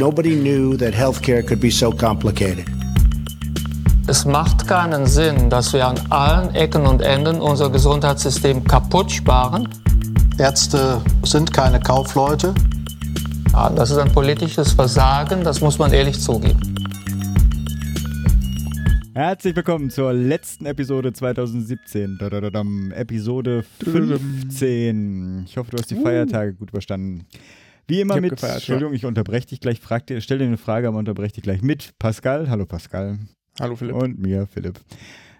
Nobody knew that healthcare could be so complicated. Es macht keinen Sinn, dass wir an allen Ecken und Enden unser Gesundheitssystem kaputt sparen. Ärzte sind keine Kaufleute. Ja, das ist ein politisches Versagen, das muss man ehrlich zugeben. Herzlich willkommen zur letzten Episode 2017. Dadadadam, Episode 15. Ich hoffe, du hast die Feiertage gut überstanden. Wie immer mit, gefeiert, Entschuldigung, ich unterbreche dich gleich, frag dir, stell dir eine Frage, aber unterbreche dich gleich mit Pascal. Hallo Pascal. Hallo Philipp. Und mir, Philipp.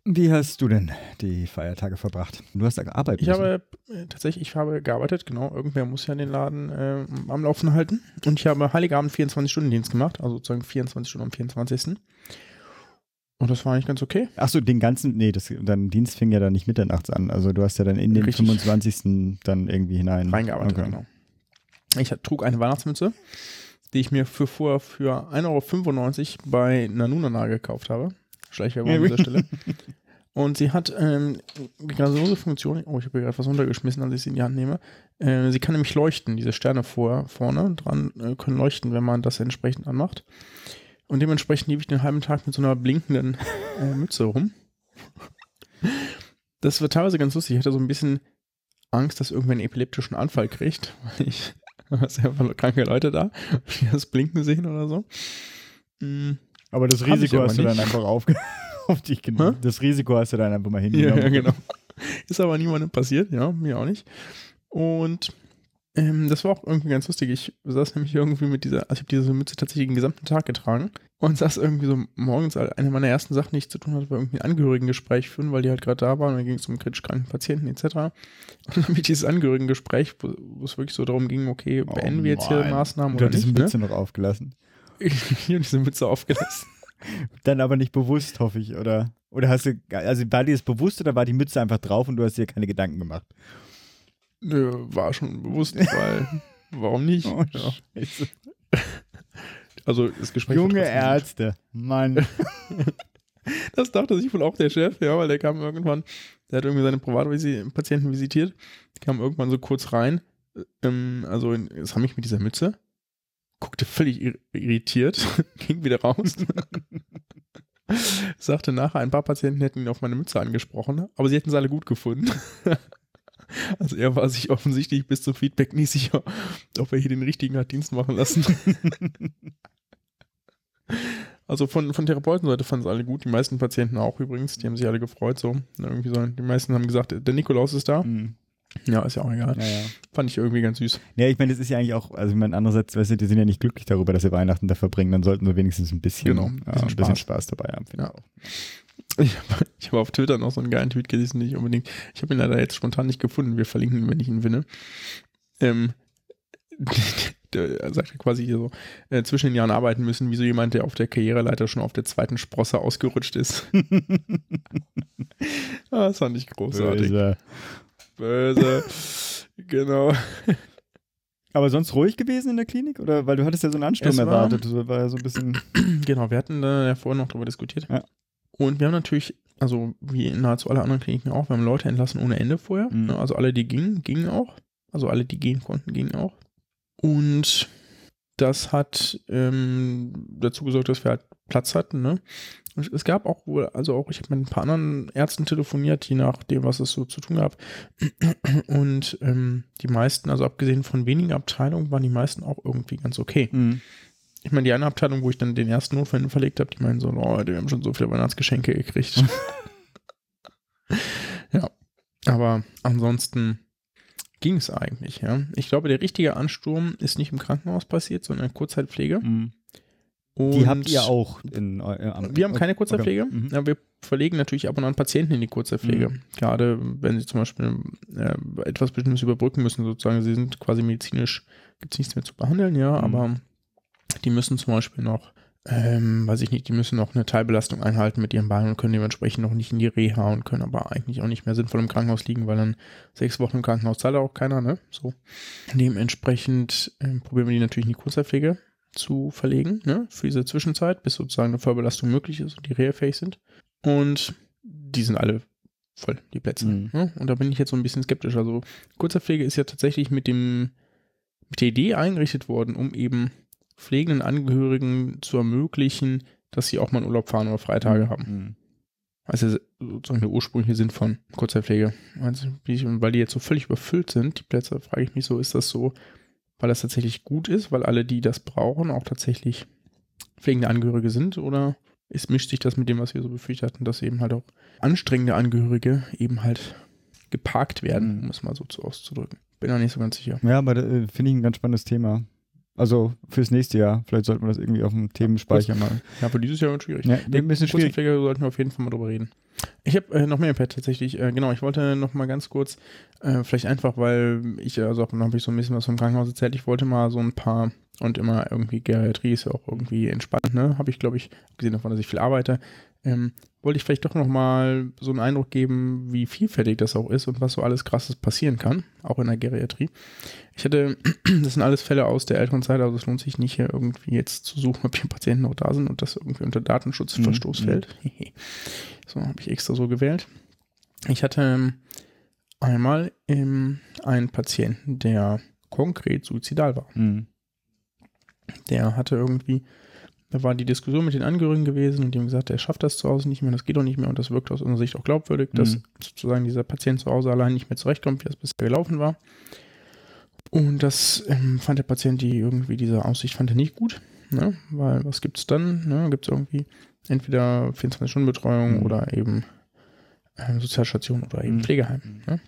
Wie hast du denn die Feiertage verbracht? Du hast da gearbeitet. ich habe äh, tatsächlich, ich habe gearbeitet, genau. Irgendwer muss ja den Laden äh, am Laufen halten. Und ich habe Heiligabend 24-Stunden-Dienst gemacht, also sozusagen 24 Stunden am 24. Und das war eigentlich ganz okay. Achso, den ganzen, nee, das, dein Dienst fing ja dann nicht mitternachts an. Also du hast ja dann in den Richtig. 25. dann irgendwie hinein. Reingearbeitet, Okay. genau. Ich trug eine Weihnachtsmütze, die ich mir für vorher für 1,95 Euro bei Nanunana gekauft habe. Schleichwerbung an dieser Stelle. Und sie hat ähm, die grandiose Funktion, oh, ich habe hier gerade was runtergeschmissen, als ich sie in die Hand nehme. Äh, sie kann nämlich leuchten, diese Sterne vor, vorne dran äh, können leuchten, wenn man das entsprechend anmacht. Und dementsprechend lief ich den halben Tag mit so einer blinkenden äh, Mütze rum. Das war teilweise ganz lustig. Ich hatte so ein bisschen Angst, dass irgendwer einen epileptischen Anfall kriegt, weil ich da sind einfach kranke Leute da, die das Blinken sehen oder so. Mm, Aber das Risiko hast du dann einfach auf, auf dich genommen. Das Risiko hast du dann einfach mal Ja, hingenommen. ja, genau. Ist aber niemandem passiert, ja, mir auch nicht. Und ähm, das war auch irgendwie ganz lustig. Ich saß nämlich irgendwie mit dieser, also ich habe diese Mütze tatsächlich den gesamten Tag getragen und saß irgendwie so morgens, eine meiner ersten Sachen, die ich zu tun hatte, war irgendwie ein Angehörigengespräch führen, weil die halt gerade da waren und dann ging es um kritisch kranken Patienten etc. Und dann habe ich dieses Angehörigengespräch, wo, es wirklich so darum ging, okay, Oh beenden wir jetzt hier. Maßnahmen Du oder nicht, die ne? Mütze noch aufgelassen. Ich habe diese Mütze aufgelassen. Dann aber nicht bewusst, hoffe ich, oder? Oder hast du, also war dir das bewusst oder war die Mütze einfach drauf und du hast dir keine Gedanken gemacht? Nö, war schon bewusst, weil warum nicht? Oh, ja. Also das Gespräch Junge. Ärzte, Mann. Das dachte sich wohl auch der Chef, ja, weil der kam irgendwann, der hat irgendwie seine Privatpatienten visitiert, kam irgendwann so kurz rein, ähm, also in, das haben mich mit dieser Mütze, guckte völlig ir irritiert, ging wieder raus. Sagte nachher, ein paar Patienten hätten ihn auf meine Mütze angesprochen, aber sie hätten sie alle gut gefunden. Also er war sich offensichtlich bis zum Feedback nie sicher, ob er hier den richtigen hat Dienst machen lassen. Also von, von Therapeutenseite fanden es alle gut, die meisten Patienten auch übrigens, die haben sich alle gefreut so. Irgendwie so. Die meisten haben gesagt, der Nikolaus ist da. Hm, Ja, ist ja auch egal. ja, ja. Fand ich irgendwie ganz süß. Ja, ich meine, das ist ja eigentlich auch, also ich meine, andererseits, weißt du, die sind ja nicht glücklich darüber, dass sie Weihnachten da verbringen, dann sollten sie wenigstens ein bisschen, Genau, ein bisschen, bisschen Spaß. Spaß. dabei haben, finde Ja. ich auch. Ich habe hab auf Twitter noch so einen geilen Tweet gelesen, nicht unbedingt. Ich habe ihn leider jetzt spontan nicht gefunden. Wir verlinken ihn, wenn ich ihn finde. Ähm, der sagte quasi hier so, äh, zwischen den Jahren arbeiten müssen, wie so jemand, der auf der Karriereleiter schon auf der zweiten Sprosse ausgerutscht ist. ah, das fand ich großartig. Böse. Böse. genau. Aber sonst ruhig gewesen in der Klinik? Oder, weil du hattest ja so einen Ansturm Es war- erwartet, das war ja so ein bisschen, Genau, wir hatten da ja vorhin noch darüber diskutiert. Ja. Und wir haben natürlich, also wie nahezu alle anderen Kliniken auch, wir haben Leute entlassen ohne Ende vorher. Mhm. Ne, Also alle, die gingen, gingen auch. Also alle, die gehen konnten, gingen auch. Und das hat ähm, dazu gesorgt, dass wir halt Platz hatten. Ne? Es gab auch wohl, also auch, ich habe mit ein paar anderen Ärzten telefoniert, je nachdem, was es so zu tun gab. Und ähm, die meisten, also abgesehen von wenigen Abteilungen, waren die meisten auch irgendwie ganz okay hm. Ich meine, die eine Abteilung, wo ich dann den ersten Notfall verlegt habe, die meinen so, oh, wir haben schon so viele Weihnachtsgeschenke gekriegt. ja, aber ansonsten ging es eigentlich, ja. Ich glaube, der richtige Ansturm ist nicht im Krankenhaus passiert, sondern in der Kurzzeitpflege. Hm. Und Die habt ihr auch in äh, Wir haben keine Kurzzeitpflege. Okay. Mhm. Ja, wir verlegen natürlich ab und an Patienten in die Kurzzeitpflege. Mhm. Gerade wenn sie zum Beispiel äh, etwas Bestimmtes überbrücken müssen, sozusagen. Sie sind quasi medizinisch, gibt es nichts mehr zu behandeln, ja, Mhm. aber die müssen zum Beispiel noch, ähm, weiß ich nicht, die müssen noch eine Teilbelastung einhalten mit ihren Beinen und können dementsprechend noch nicht in die Reha und können aber eigentlich auch nicht mehr sinnvoll im Krankenhaus liegen, weil dann sechs Wochen im Krankenhaus zahlt auch keiner, ne? So. Dementsprechend ähm, probieren wir die natürlich in die Kurzzeitpflege zu verlegen, ne, für diese Zwischenzeit, bis sozusagen eine Vollbelastung möglich ist und die reha-fähig sind. Und die sind alle voll, die Plätze. Mhm. Ne? Und da bin ich jetzt so ein bisschen skeptisch. Also Kurzzeitpflege ist ja tatsächlich mit dem mit der Idee eingerichtet worden, um eben pflegenden Angehörigen zu ermöglichen, dass sie auch mal in Urlaub fahren oder Freitage haben. Mhm. Also sozusagen der ursprüngliche Sinn von Kurzzeitpflege. Also, weil die jetzt so völlig überfüllt sind, die Plätze, frage ich mich so, ist das so, weil das tatsächlich gut ist, weil alle, die das brauchen, auch tatsächlich pflegende Angehörige sind oder ist, mischt sich das mit dem, was wir so befürchtet hatten, dass eben halt auch anstrengende Angehörige eben halt geparkt werden, Mhm. um es mal so zu auszudrücken. Bin da nicht so ganz sicher. Ja, aber äh, finde ich ein ganz spannendes Thema. Also fürs nächste Jahr. Vielleicht sollten wir das irgendwie auf dem Themenspeicher mal. Ja, für dieses Jahr wird schwierig. Ja, ein bisschen schwierig. Sollten wir auf jeden Fall mal drüber reden. Ich habe äh, noch mehr im Pad tatsächlich. Äh, genau, ich wollte noch mal ganz kurz, äh, vielleicht einfach, weil ich, also dann habe ich so ein bisschen was vom Krankenhaus erzählt. Ich wollte mal so ein paar und immer irgendwie Geriatrie ist ja auch irgendwie entspannt, ne? Habe ich, glaube ich, gesehen davon, dass ich viel arbeite. Ähm, wollte ich vielleicht doch noch mal so einen Eindruck geben, wie vielfältig das auch ist und was so alles Krasses passieren kann, auch in der Geriatrie. Ich hatte, das sind alles Fälle aus der älteren Zeit, also es lohnt sich nicht hier irgendwie jetzt zu suchen, ob hier Patienten noch da sind und das irgendwie unter Datenschutzverstoß Mhm, fällt. so habe ich extra so gewählt. Ich hatte ähm, einmal ähm, einen Patienten, der konkret suizidal war. Mhm. Der hatte irgendwie, da war die Diskussion mit den Angehörigen gewesen und die haben gesagt, er schafft das zu Hause nicht mehr, das geht doch nicht mehr und das wirkt aus unserer Sicht auch glaubwürdig, dass Mhm. sozusagen dieser Patient zu Hause allein nicht mehr zurechtkommt, wie das bisher gelaufen war. Und das ähm, fand der Patient, die irgendwie diese Aussicht fand er nicht gut, ne? weil was gibt es dann? Ne? Gibt es irgendwie entweder 24-Stunden-Betreuung Mhm. oder eben ähm, Sozialstation oder eben Mhm. Pflegeheim. Ne?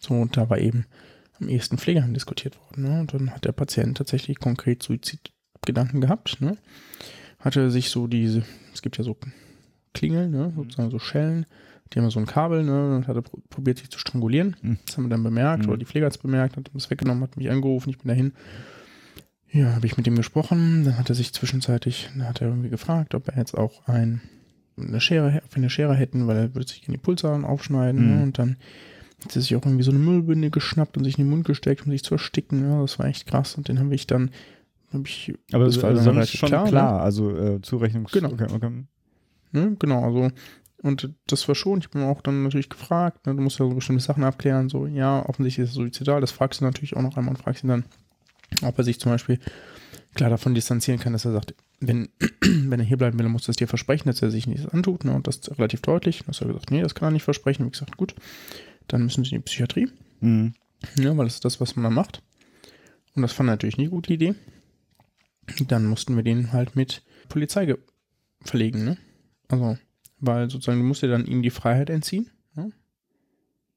So, und da war eben am ehesten Pflegeheim diskutiert worden. Ne? Und dann hat der Patient tatsächlich konkret Suizidgedanken gehabt. Ne? Hatte sich so diese, es gibt ja so Klingeln, ne? sozusagen so Schellen, die haben so ein Kabel, ne? und hat er pro- probiert, sich zu strangulieren. Mhm. Das haben wir dann bemerkt, Mhm. oder die Pfleger hat es bemerkt, hat das weggenommen, hat mich angerufen, ich bin dahin. Ja, habe ich mit ihm gesprochen, dann hat er sich zwischenzeitlich, dann hat er irgendwie gefragt, ob er jetzt auch ein, eine Schere, ob wir eine Schere hätten, weil er würde sich in die Pulsadern aufschneiden, Mhm. ne? und dann hat er sich auch irgendwie so eine Müllbinde geschnappt und sich in den Mund gesteckt, um sich zu ersticken, ja, das war echt krass, und den habe ich dann, ich, Aber das das war sonst relativ schon klar, klar, ne? also äh, Zurechnungs... Genau. Okay, okay. Ne, genau, also und das war schon, ich bin auch dann natürlich gefragt, ne, du musst ja so bestimmte Sachen abklären, so, ja, offensichtlich ist er suizidal, das fragst du natürlich auch noch einmal und fragst ihn dann, ob er sich zum Beispiel klar davon distanzieren kann, dass er sagt, wenn, wenn er hier bleiben will, dann muss er es dir versprechen, dass er sich nichts antut, ne, und das relativ deutlich. Dann hat er gesagt, nee, das kann er nicht versprechen. Wie gesagt, gut, dann müssen sie in die Psychiatrie, Mhm. ja, weil das ist das, was man dann macht. Und das fand er natürlich nie eine gute Idee. Dann mussten wir den halt mit Polizei ge- verlegen, ne? Also, weil sozusagen, du musst dir dann ihm die Freiheit entziehen. Ne?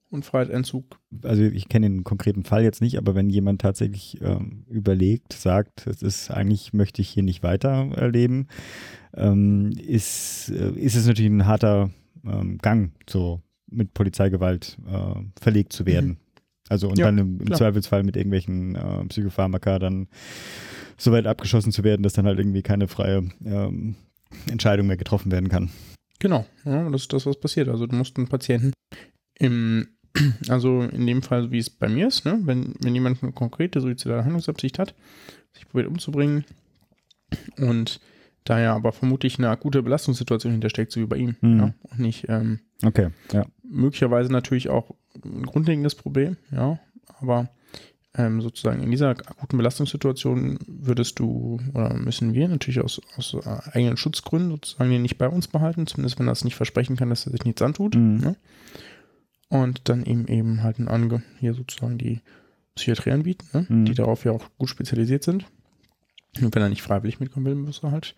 Und Freiheitsentzug, Also ich kenne den konkreten Fall jetzt nicht, aber wenn jemand tatsächlich ähm, überlegt, sagt, es ist eigentlich möchte ich hier nicht weiter erleben, ähm, ist, äh, ist es natürlich ein harter ähm, Gang, so mit Polizeigewalt äh, verlegt zu werden. Also und Ja, dann im, im. Zweifelsfall mit irgendwelchen äh, Psychopharmaka dann so weit abgeschossen zu werden, dass dann halt irgendwie keine freie ähm, Entscheidung mehr getroffen werden kann. Genau, ja, das ist das, was passiert. Also du musst einen Patienten im, also in dem Fall, wie es bei mir ist, ne, wenn, wenn jemand eine konkrete suizidale Handlungsabsicht hat, sich probiert umzubringen und da ja aber vermutlich eine akute Belastungssituation hintersteckt, so wie bei ihm, Mhm. ja, und nicht ähm, Okay, ja. Möglicherweise natürlich auch ein grundlegendes Problem, ja, aber ähm, sozusagen in dieser akuten Belastungssituation würdest du oder müssen wir natürlich aus, aus äh, eigenen Schutzgründen sozusagen den nicht bei uns behalten, zumindest wenn er es nicht versprechen kann, dass er sich nichts antut. Mhm. Ne? Und dann eben eben halt ein Ange hier sozusagen die Psychiatrie anbieten, ne? Mhm. die darauf ja auch gut spezialisiert sind. Und wenn er nicht freiwillig mitkommen will, muss er halt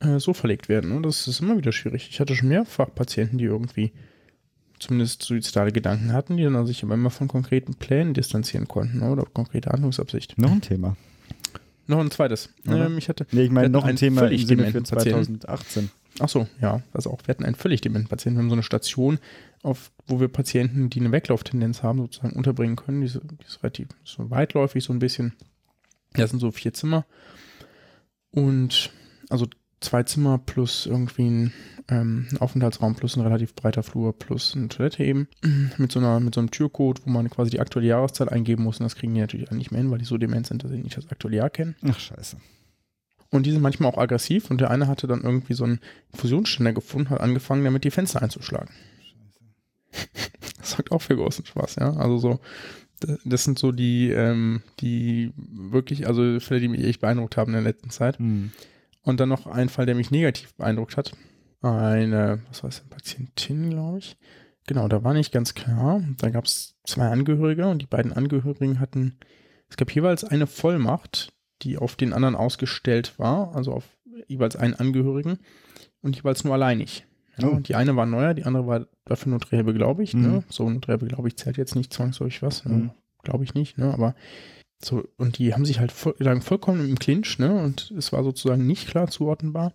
äh, so verlegt werden. Ne? Das ist immer wieder schwierig. Ich hatte schon mehrfach Patienten, die irgendwie zumindest suizidale Gedanken hatten, die dann sich aber immer von konkreten Plänen distanzieren konnten oder konkrete Handlungsabsicht. Noch ein Thema. Noch ein zweites. Ähm, ich hatte, Nee, ich meine noch ein Thema völlig im Sinne für dementen Patienten. 2018. ach so, ja, also auch, wir hatten einen völlig dementen Patienten. Wir haben so eine Station, auf, wo wir Patienten, die eine Weglauftendenz haben, sozusagen unterbringen können. Diese, die ist relativ so weitläufig, so ein bisschen. Das sind so vier Zimmer. Und also zwei Zimmer plus irgendwie ein, ähm, ein Aufenthaltsraum plus ein relativ breiter Flur plus eine Toilette eben. Mit so, einer, mit so einem Türcode, wo man quasi die aktuelle Jahreszeit eingeben muss. Und das kriegen die natürlich nicht mehr hin, weil die so dement sind, dass sie nicht das aktuelle Jahr kennen. Ach, scheiße. Und die sind manchmal auch aggressiv und der eine hatte dann irgendwie so einen Infusionsständer gefunden, hat angefangen, damit die Fenster einzuschlagen. Das sorgt auch für großen Spaß, ja. Also so, Das sind so die, ähm, die wirklich, also Fälle, die mich echt beeindruckt haben in der letzten Zeit. Hm. Und dann noch ein Fall, der mich negativ beeindruckt hat. Eine, was war es, eine Patientin, glaube ich. Genau, da war nicht ganz klar. Da gab es zwei Angehörige und die beiden Angehörigen hatten, es gab jeweils eine Vollmacht, die auf den anderen ausgestellt war, also auf jeweils einen Angehörigen und jeweils nur alleinig. Ja, Oh. und die eine war neuer, die andere war dafür notariell beglaubigt. Mhm. Ne? So notariell beglaubigt zählt jetzt nicht zwangsläufig was, ne? Mhm. glaube ich nicht, ne? aber so, und die haben sich halt voll, lagen vollkommen im Clinch, ne? Und es war sozusagen nicht klar zuordnenbar,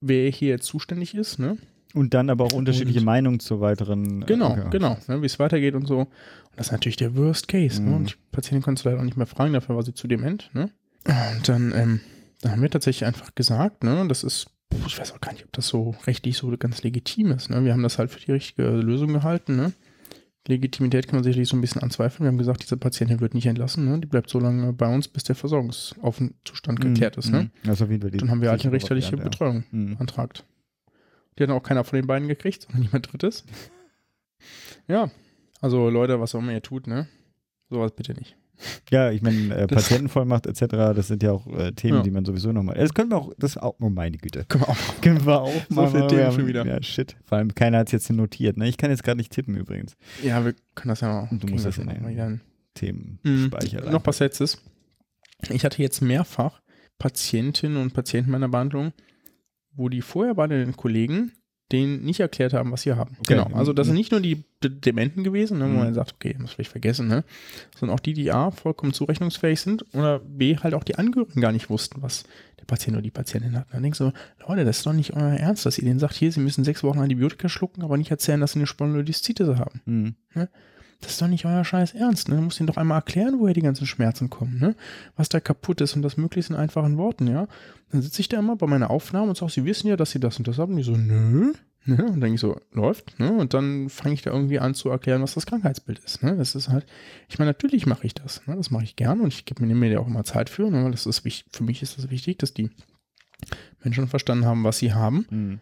wer hier jetzt zuständig ist, ne? Und dann aber auch unterschiedliche Und- Meinungen zu weiteren. äh, Genau, ja. genau, ne, wie es weitergeht und so. Und das ist natürlich der Worst Case. Ne? Mhm. Und die Patientin konntest du leider auch nicht mehr fragen, dafür war sie zu dement. Ne? Und dann, ähm, dann haben wir tatsächlich einfach gesagt, ne, das ist, ich weiß auch gar nicht, ob das so rechtlich so ganz legitim ist. Ne? Wir haben das halt für die richtige Lösung gehalten. Ne? Legitimität kann man sicherlich so ein bisschen anzweifeln. Wir haben gesagt, diese Patientin wird nicht entlassen. Ne? Die bleibt so lange bei uns, bis der Versorgungszustand geklärt ist. Ne? Mhm. Ist auf jeden Fall Dann haben wir halt eine richterliche Variante, Betreuung ja. Mhm. beantragt. Die hat auch keiner von den beiden gekriegt, sondern jemand drittes. Ja, also Leute, was auch immer ihr tut, ne? Sowas bitte nicht. Ja, ich meine, äh, Patientenvollmacht etc., das sind ja auch äh, Themen, Ja. die man sowieso nochmal. Das können wir auch, das ist auch, oh meine Güte. Können wir auch. Können wir auch So mal. viele Themen haben- schon wieder. Ja, shit. Vor allem, keiner hat es jetzt notiert. Ne? Ich kann jetzt gerade nicht tippen übrigens. Ja, wir können das ja mal. Und du musst das in hin. Themenspeicher. Mhm. Noch was letztes. Ich hatte jetzt mehrfach Patientinnen und Patienten meiner Behandlung, wo die vorher bei den Kollegen denen nicht erklärt haben, was sie haben. Okay. Genau. Also das Mhm. sind nicht nur die D Dementen gewesen, ne, wo Mhm. man sagt, okay, muss vielleicht vergessen, ne? Sondern auch die, die A, vollkommen zurechnungsfähig sind oder B, halt auch die Angehörigen gar nicht wussten, was der Patient oder die Patientin hat. Und dann denkst du, Leute, das ist doch nicht euer Ernst, dass ihr denen sagt, hier, sie müssen sechs Wochen Antibiotika schlucken, aber nicht erzählen, dass sie eine Spondylolisthite haben. Mhm. Das ist doch nicht euer scheiß Ernst, ne? Du musst ihnen doch einmal erklären, woher die ganzen Schmerzen kommen, ne? Was da kaputt ist und das möglichst in einfachen Worten, ja? Dann sitze ich da immer bei meiner Aufnahme und sage, sie wissen ja, dass sie das und das haben. Und die so, nö. Ne? Und dann denke ich so, läuft, ne? Und dann fange ich da irgendwie an zu erklären, was das Krankheitsbild ist. Ne? Das ist halt, ich meine, natürlich mache ich das. Ne? Das mache ich gern und ich gebe mir, mir da auch immer Zeit für, ne? das ist wichtig, für mich ist das wichtig, dass die Menschen verstanden haben, was sie haben. Mhm.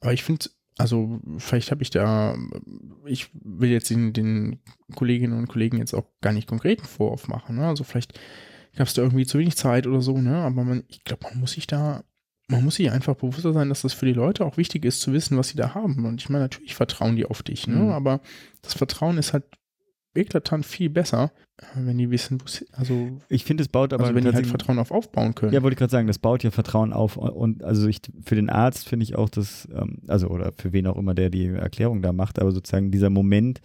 Aber ich finde, also vielleicht habe ich da, ich will jetzt den, den Kolleginnen und Kollegen jetzt auch gar nicht konkreten Vorwurf machen. Ne? Also vielleicht gab es da irgendwie zu wenig Zeit oder so, ne? Aber man, ich glaube, man muss sich da, man muss sich einfach bewusster sein, dass das für die Leute auch wichtig ist zu wissen, was sie da haben. Und ich meine, natürlich vertrauen die auf dich, ne? Mhm. Aber das Vertrauen ist halt eklatant viel besser, wenn die wissen, wo sie, also, Ich finde, es baut aber also wenn die halt Vertrauen auf aufbauen können. Ja, wollte ich gerade sagen, das baut ja Vertrauen auf und also ich für den Arzt finde ich auch das, ähm, also oder für wen auch immer, der die Erklärung da macht, aber sozusagen dieser Moment,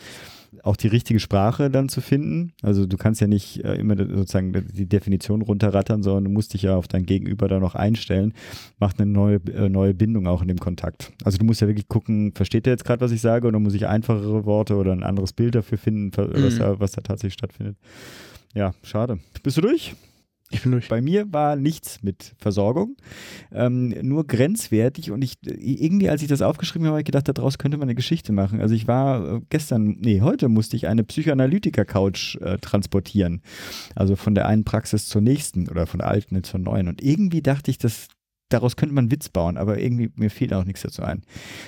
auch die richtige Sprache dann zu finden. Also du kannst ja nicht äh, immer sozusagen die Definition runterrattern, sondern du musst dich ja auf dein Gegenüber da noch einstellen. Macht eine neue, äh, neue Bindung auch in dem Kontakt. Also du musst ja wirklich gucken, versteht er jetzt gerade, was ich sage, oder muss ich einfachere Worte oder ein anderes Bild dafür finden, was, Mhm. da, was da tatsächlich stattfindet. Ja, schade. Bist du durch? Ich bin durch. Bei mir war nichts mit Versorgung, ähm, nur grenzwertig und ich irgendwie, als ich das aufgeschrieben habe, habe ich gedacht, daraus könnte man eine Geschichte machen. Also ich war äh, gestern, nee, heute musste ich eine Psychoanalytiker-Couch äh, transportieren. Also von der einen Praxis zur nächsten oder von der alten zur neuen. Und irgendwie dachte ich, dass daraus könnte man einen Witz bauen, aber irgendwie mir fiel auch nichts dazu ein.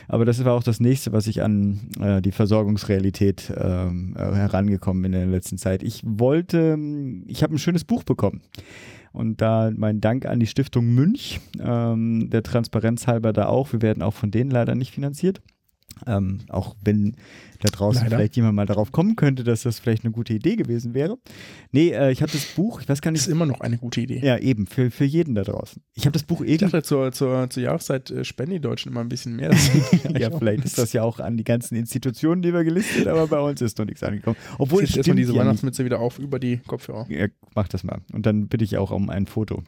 Aber das war auch das nächste, was ich an äh, die Versorgungsrealität ähm, äh, herangekommen bin in der letzten Zeit. Ich wollte, ich habe ein schönes Buch bekommen. Und da mein Dank an die Stiftung Münch, ähm, der Transparenz halber da auch. Wir werden auch von denen leider nicht finanziert. Ähm, auch wenn da draußen Leider. vielleicht jemand mal darauf kommen könnte, dass das vielleicht eine gute Idee gewesen wäre. Nee, äh, ich habe das Buch, ich weiß gar Das nicht. ist immer noch eine gute Idee. Ja, eben, für, für jeden da draußen. Ich habe das Buch Ich irgendwie. dachte, zur, zur, zur Jahreszeit äh, spenden die Deutschen immer ein bisschen mehr. ja, vielleicht ist das ja auch an die ganzen Institutionen, die wir gelistet, aber bei uns ist noch nichts angekommen. Obwohl jetzt erstmal diese ja nicht. Weihnachtsmütze wieder auf über die Kopfhörer. Ja, mach das mal. Und dann bitte ich auch um ein Foto.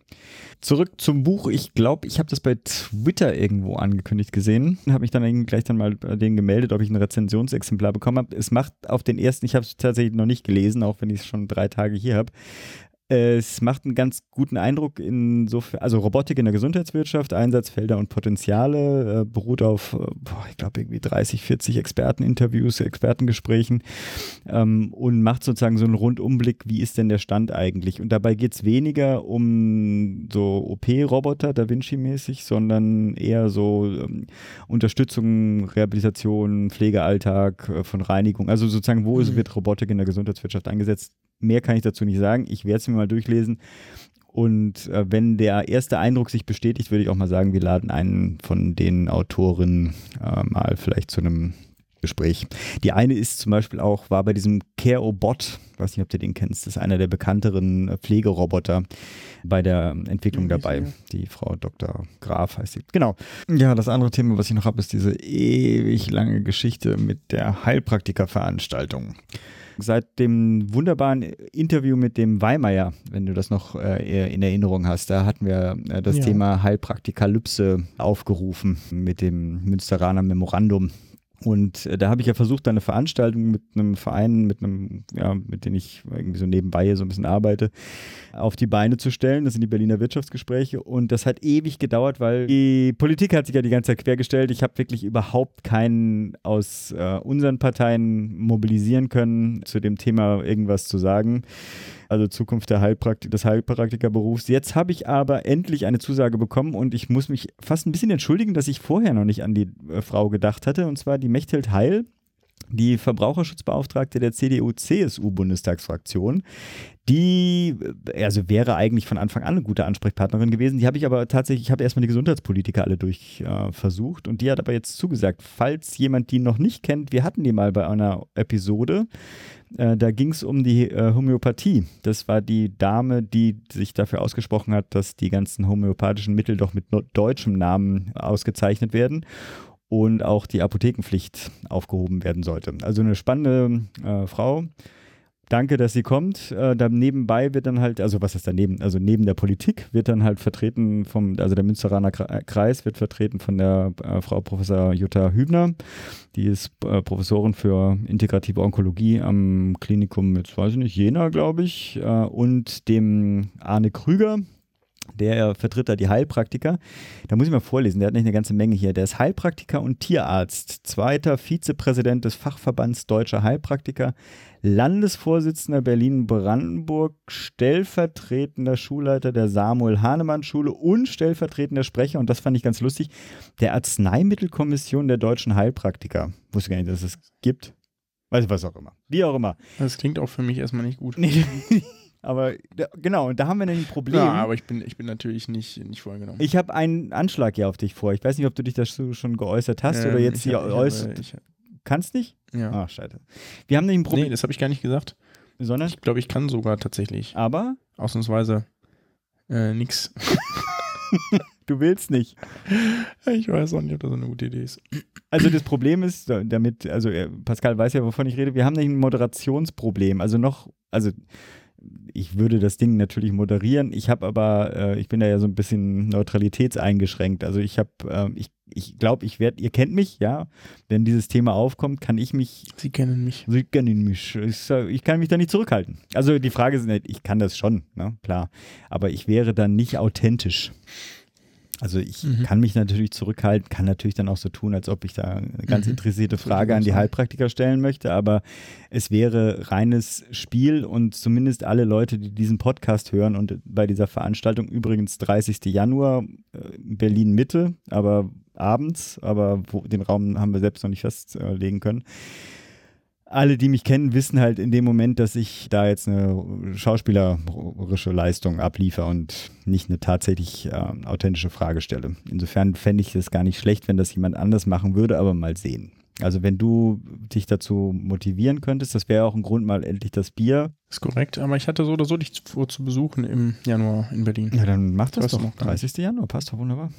Zurück zum Buch. Ich glaube, ich habe das bei Twitter irgendwo angekündigt gesehen. Habe mich dann irgendwie gleich dann mal bei denen gemeldet, ob ich ein Rezensionsexemplar bekommen habe. Es macht auf den ersten, ich habe es tatsächlich noch nicht gelesen, auch wenn ich es schon drei Tage hier habe. Es macht einen ganz guten Eindruck insofern, also Robotik in der Gesundheitswirtschaft, Einsatzfelder und Potenziale, äh, beruht auf, äh, boah, ich glaube, irgendwie 30, 40 Experteninterviews, Expertengesprächen ähm, und macht sozusagen so einen Rundumblick, wie ist denn der Stand eigentlich? Und dabei geht es weniger um so OP-Roboter, Da Vinci-mäßig, sondern eher so ähm, Unterstützung, Rehabilitation, Pflegealltag äh, von Reinigung, also sozusagen, wo mhm. wird Robotik in der Gesundheitswirtschaft eingesetzt? Mehr kann ich dazu nicht sagen. Ich werde es mir mal durchlesen. Und äh, wenn der erste Eindruck sich bestätigt, würde ich auch mal sagen, wir laden einen von den Autoren äh, mal vielleicht zu einem Gespräch. Die eine ist zum Beispiel auch, war bei diesem Care-O-Bot, weiß nicht, ob du den kennst, das ist einer der bekannteren äh, Pflegeroboter bei der Entwicklung dabei. Die Frau Dr. Graf heißt sie. Genau. Ja, das andere Thema, was ich noch habe, ist diese ewig lange Geschichte mit der Heilpraktikerveranstaltung seit dem wunderbaren Interview mit dem Weimeier, wenn du das noch äh, in Erinnerung hast. Da hatten wir äh, das ja. Thema Heilpraktikalypse aufgerufen mit dem Münsteraner Memorandum. Und äh, da habe ich ja versucht, eine Veranstaltung mit einem Verein, mit einem, ja, mit dem ich irgendwie so nebenbei so ein bisschen arbeite, auf die Beine zu stellen. Das sind die Berliner Wirtschaftsgespräche. Und das hat ewig gedauert, weil die Politik hat sich ja die ganze Zeit quergestellt. Ich habe wirklich überhaupt keinen aus äh, unseren Parteien mobilisieren können, zu dem Thema irgendwas zu sagen also Zukunft der Heilpraktik des Heilpraktikerberufs. Jetzt habe ich aber endlich eine Zusage bekommen und ich muss mich fast ein bisschen entschuldigen, dass ich vorher noch nicht an die äh, Frau gedacht hatte, und zwar die Mechthild Heil. Die Verbraucherschutzbeauftragte der CDU-CSU-Bundestagsfraktion, die äh, also wäre eigentlich von Anfang an eine gute Ansprechpartnerin gewesen. Die habe ich aber tatsächlich, ich habe erstmal die Gesundheitspolitiker alle durchversucht äh, und die hat aber jetzt zugesagt, falls jemand die noch nicht kennt, wir hatten die mal bei einer Episode, äh, da ging es um die äh, Homöopathie. Das war die Dame, die sich dafür ausgesprochen hat, dass die ganzen homöopathischen Mittel doch mit deutschem Namen ausgezeichnet werden und auch die Apothekenpflicht aufgehoben werden sollte. Also eine spannende äh, Frau danke, dass sie kommt. Äh, da nebenbei wird dann halt, also was ist daneben? Also neben der Politik wird dann halt vertreten vom, also der Münsteraner äh, Kreis wird vertreten von der äh, Frau Professor Jutta Hübner. Die ist äh, Professorin für integrative Onkologie am Klinikum, jetzt weiß ich nicht, Jena, glaube ich, äh, und dem Arne Krüger, der vertritt da die Heilpraktiker. Da muss ich mal vorlesen, der hat nicht eine ganze Menge hier. Der ist Heilpraktiker und Tierarzt, zweiter Vizepräsident des Fachverbands Deutscher Heilpraktiker, Landesvorsitzender Berlin-Brandenburg, stellvertretender Schulleiter der Samuel-Hahnemann-Schule und stellvertretender Sprecher, und das fand ich ganz lustig, der Arzneimittelkommission der deutschen Heilpraktiker. Wusste gar nicht, dass es gibt. Weiß ich, was auch immer. Wie auch immer. Das klingt auch für mich erstmal nicht gut. Aber genau, und da haben wir ein Problem. Ja, aber ich bin, ich bin natürlich nicht, nicht vorgenommen. Ich habe einen Anschlag hier auf dich vor. Ich weiß nicht, ob du dich dazu schon geäußert hast ähm, oder jetzt hier äußert. Kannst nicht? Ja. Ach, scheiße. Wir haben nämlich ein Problem. Nee, das habe ich gar nicht gesagt. Sondern? Ich glaube, ich kann sogar tatsächlich. Aber? Ausnahmsweise äh, nix. du willst nicht. Ich weiß auch nicht, ob das eine gute Idee ist. Also das Problem ist, damit, also äh, Pascal weiß ja, wovon ich rede, wir haben nämlich ein Moderationsproblem. Also noch, also ich würde das Ding natürlich moderieren. Ich habe aber, äh, ich bin da ja so ein bisschen neutralitätseingeschränkt. Also ich habe, äh, ich ich glaube, ich werde, ihr kennt mich, ja. Wenn dieses Thema aufkommt, kann ich mich. Sie kennen mich. Sie kennen mich. Ich, ich kann mich da nicht zurückhalten. Also die Frage ist nicht, ich kann das schon, ne? klar. Aber ich wäre dann nicht authentisch. Also ich mhm. kann mich natürlich zurückhalten, kann natürlich dann auch so tun, als ob ich da eine ganz mhm. interessierte Frage an die Heilpraktiker stellen möchte, aber es wäre reines Spiel und zumindest alle Leute, die diesen Podcast hören und bei dieser Veranstaltung übrigens 30. Januar äh, Berlin Mitte, aber abends, aber wo, den Raum haben wir selbst noch nicht festlegen können alle, die mich kennen, wissen halt in dem Moment, dass ich da jetzt eine schauspielerische Leistung abliefer und nicht eine tatsächlich äh, authentische Frage stelle. Insofern fände ich es gar nicht schlecht, wenn das jemand anders machen würde, aber mal sehen. Also wenn du dich dazu motivieren könntest, das wäre auch ein Grund, mal endlich das Bier. Ist korrekt, aber ich hatte so oder so dich vor zu besuchen im Januar in Berlin. Ja, dann mach das, das doch. 30. Januar, passt doch wunderbar